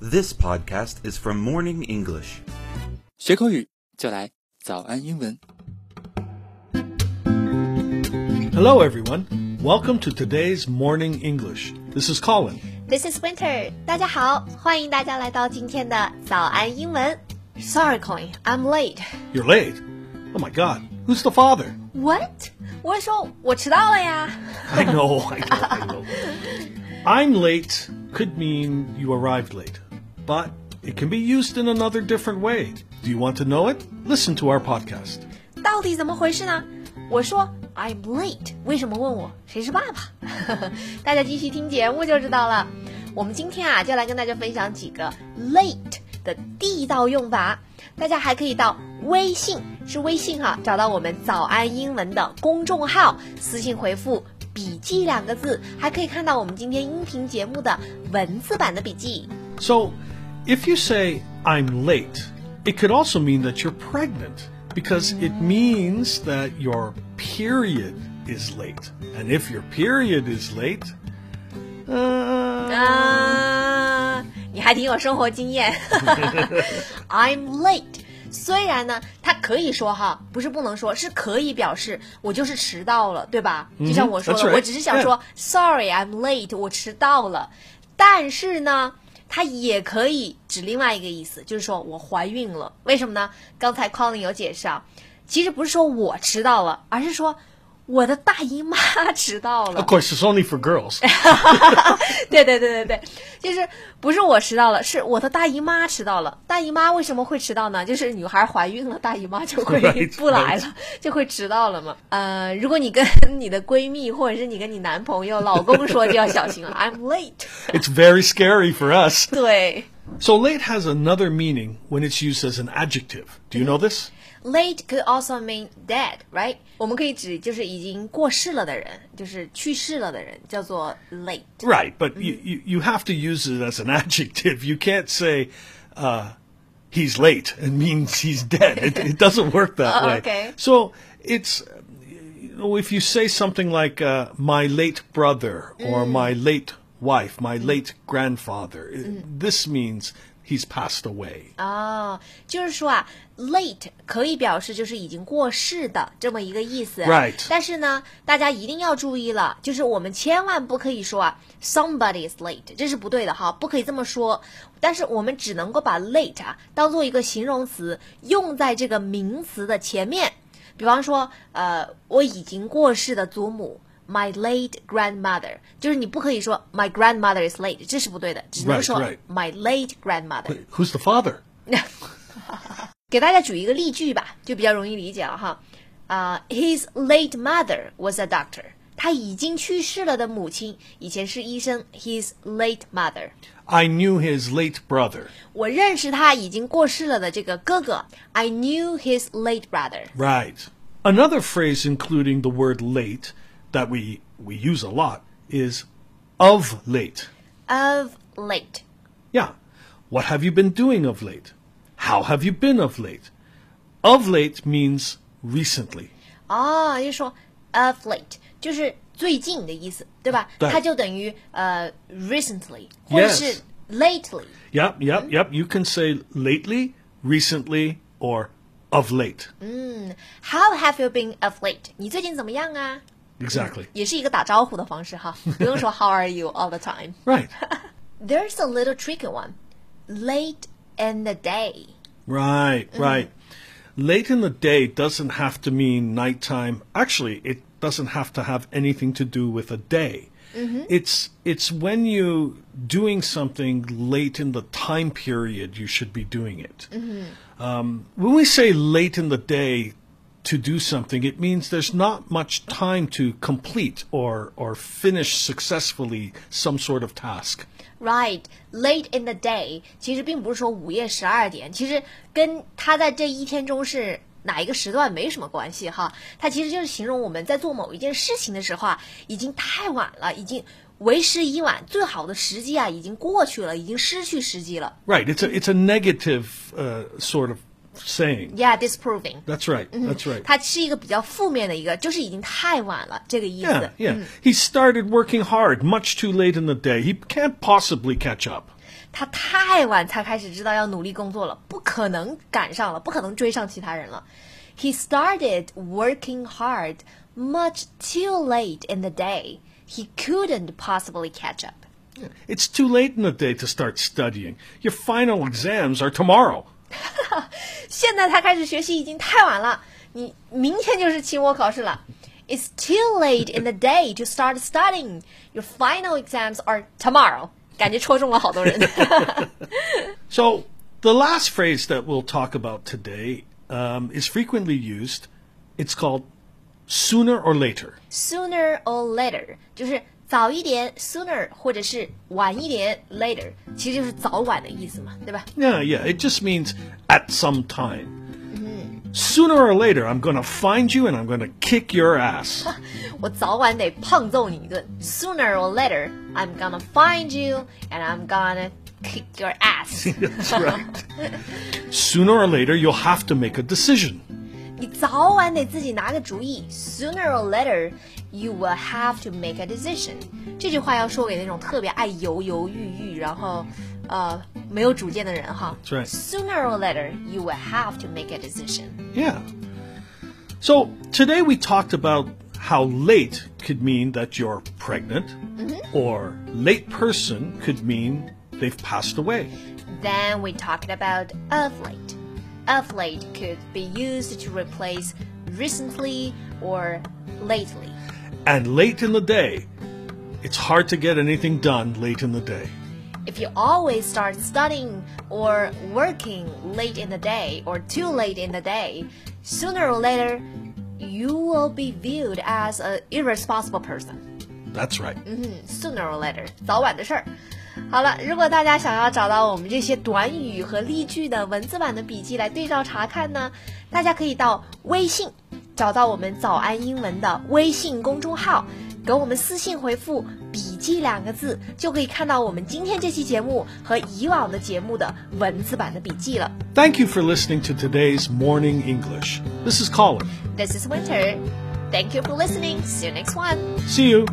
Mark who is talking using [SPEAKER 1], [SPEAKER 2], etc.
[SPEAKER 1] This podcast is from Morning English.
[SPEAKER 2] 学口语就来早安英文。
[SPEAKER 3] Hello, everyone. Welcome to today's Morning English. This is Colin.
[SPEAKER 4] This is Winter，大家好，欢迎大家来到今天的早安英文。Sorry, Colin, I'm late.
[SPEAKER 3] You're late. Oh my God. Who's the father?
[SPEAKER 4] What？我是说我迟到了呀。
[SPEAKER 3] I know, I know, I know. I'm late could mean you arrived late, But it can be used in another different way. Do you want to know it? Listen to our podcast.
[SPEAKER 4] 到底怎么回事呢？我说 I'm late，为什么问我谁是爸爸？大家继续听节目就知道了。我们今天啊，就来跟大家分享几个 late 的地道用法。大家还可以到微信，是微信哈，找到我们早安英文的公众号，私信回复“笔记”两个字，还可以看到我们今天音频节目的文字版的笔记。
[SPEAKER 3] So, if you say, I'm late, it could also mean that you're pregnant because it means that your period is late. And if your period is late, uh,
[SPEAKER 4] 啊，你还挺有生活经验。I'm late。虽然呢，它可以说哈，不是不能说，是可以表示我就是迟到了，对吧？就像我说
[SPEAKER 3] that's
[SPEAKER 4] 了，
[SPEAKER 3] right.
[SPEAKER 4] 我只是想说 Sorry, I'm late，我迟到了。但是呢， 它也可以指另外一个意思，就是说我怀孕了。为什么呢？刚才 Colin 有解释啊，其实不是说我迟到了，而是说我的大姨妈迟到了
[SPEAKER 3] of。course, it's only for girls.
[SPEAKER 4] 对对对对对，就是不是我迟到了，是我的大姨妈迟到了。大姨妈为什么会迟到呢？就是女孩怀孕了，大姨妈就会
[SPEAKER 3] Right,
[SPEAKER 4] 不来了就会迟到了嘛。呃，如果你跟你的闺蜜或者是你跟你男朋友、老公说，就要小心了。I'm late。
[SPEAKER 3] It's very scary for us.
[SPEAKER 4] 对
[SPEAKER 3] So, late has another meaning when it's used as an adjective. Do you know this?
[SPEAKER 4] ，late could also mean dead, right？我们可以指就是已经过世了的人，就是去世了的人，叫做 late。
[SPEAKER 3] Right, but you, you, you have to use it as an adjective. You can't say, uh, he's late and means he's dead. It, it doesn't work that
[SPEAKER 4] Oh,
[SPEAKER 3] way.
[SPEAKER 4] okay.
[SPEAKER 3] So it's, you know, if you say something like, uh, my late brother or my late wife, my late grandfather, it- this means he's passed away.
[SPEAKER 4] 哦，就是说啊，late 可以表示就是已经过世的这么一个意思。
[SPEAKER 3] Right
[SPEAKER 4] 但是呢，大家一定要注意了，就是我们千万不可以说啊，somebody is late，这是不对的哈，不可以这么说。但是我们只能够把 late 啊当做一个形容词，用在这个名词的前面。比方说，呃，我已经过世的祖母。My late grandmother，就是你不可以说 My grandmother is late，这是不对的，只能
[SPEAKER 3] Right,
[SPEAKER 4] 说
[SPEAKER 3] right.
[SPEAKER 4] My late grandmother。
[SPEAKER 3] Who's the father?
[SPEAKER 4] 给大家举一个例句吧，就比较容易理解了哈。啊、h i s late mother was a doctor。他已经去世了的母亲以前是医生。His late mother，
[SPEAKER 3] I knew his late brother.
[SPEAKER 4] 我认识他已经过世了的这个哥哥。I knew his late brother。
[SPEAKER 3] Right. Another phrase including the word late that we, we use a lot is of late.
[SPEAKER 4] Of late，
[SPEAKER 3] Yeah. What have you been doing of late? How have you been of late? Of late means recently.
[SPEAKER 4] 哦，就说 of late 就是最近的意思，对吧？
[SPEAKER 3] 对
[SPEAKER 4] 它就等于呃 recently 或者
[SPEAKER 3] Yes
[SPEAKER 4] 是 lately。
[SPEAKER 3] Yep, yep, yep. You can say lately, recently, or of late.
[SPEAKER 4] How have you been of late？你最近怎么样啊？
[SPEAKER 3] Exactly.
[SPEAKER 4] 也是一个打招呼的方式哈，不用说 How are you all the time。
[SPEAKER 3] Right.
[SPEAKER 4] There's a little tricky one. Late in the day.
[SPEAKER 3] Right, right. Late in the day doesn't have to mean nighttime. Actually, it doesn't have to have anything to do with a day. It's it's when you doing something late in the time period you should be doing it. Um, when we say late in the day to do something, it means there's not much time to complete or or finish successfully some sort of task.
[SPEAKER 4] Right, late in the day，其实并不是说午夜十二点，其实跟他在这一天中是哪一个时段没什么关系哈。它其实就是形容我们在做某一件事情的时候啊，已经太晚了，已经为时已晚，最好的时机啊已经过去了，已经失去时机了。
[SPEAKER 3] Right. It's a it's a negative uh, sort of saying.
[SPEAKER 4] Yeah, disproving.
[SPEAKER 3] That's right. That's right.
[SPEAKER 4] 它是一个比较负面的一个，就是已经太晚了这个意思。
[SPEAKER 3] Yeah, yeah. He started working hard much too late in the day. He can't possibly catch up.
[SPEAKER 4] 他太晚才开始知道要努力工作了，不可能赶上了，不可能追上其他人了。He started working hard much too late in the day. He couldn't possibly catch up.
[SPEAKER 3] It's too late in the day to start studying. Your final exams are tomorrow.
[SPEAKER 4] 现在才开始学习已经太晚了，你明天就是期末考试了。It's too late in the day to start studying. Your final exams are tomorrow. 感觉戳中了好多人。
[SPEAKER 3] So, the last phrase that we'll talk about today um, is frequently used. It's called sooner or later.
[SPEAKER 4] Sooner or later 就是 早一点，sooner 或者是晚一点，later 其实就是早晚的意思嘛，对吧？
[SPEAKER 3] Yeah, yeah, it just means at some time. Sooner or later, I'm going to find you and I'm going to kick your ass.
[SPEAKER 4] 我早晚得胖揍你一顿。Sooner or later, I'm gonna find you and I'm gonna kick your ass.
[SPEAKER 3] That's right. Sooner or later, you'll have to make a decision.
[SPEAKER 4] 你早晚得自己拿个主意。Sooner or later, you will have to make a decision。这句话要说给那种特别爱犹犹豫豫，然后呃没有主见的人哈。
[SPEAKER 3] That's right.
[SPEAKER 4] Sooner or later, you will have to make a decision.
[SPEAKER 3] Yeah. So, today we talked about how late could mean that you're pregnant, or late person could mean they've passed away.
[SPEAKER 4] Then we talked about of late. Of late could be used to replace recently or lately.
[SPEAKER 3] And late in the day, it's hard to get anything done late in the day.
[SPEAKER 4] If you always start studying or working late in the day or too late in the day, sooner or later, you will be viewed as an irresponsible person.
[SPEAKER 3] That's right.
[SPEAKER 4] Sooner or later，早晚的事儿。好了，如果大家想要找到我们这些短语和例句的文字版的笔记来对照查看呢，大家可以到微信 找到我们早安英文的微信公众号，给我们私信回复“笔记”两个字，就可以看到我们今天这期节目和以往的节目的文字版的笔记了。
[SPEAKER 3] Thank you for listening to today's Morning English. This is Colin.
[SPEAKER 4] This is Winter. Thank you for listening. See you next one.
[SPEAKER 3] See you.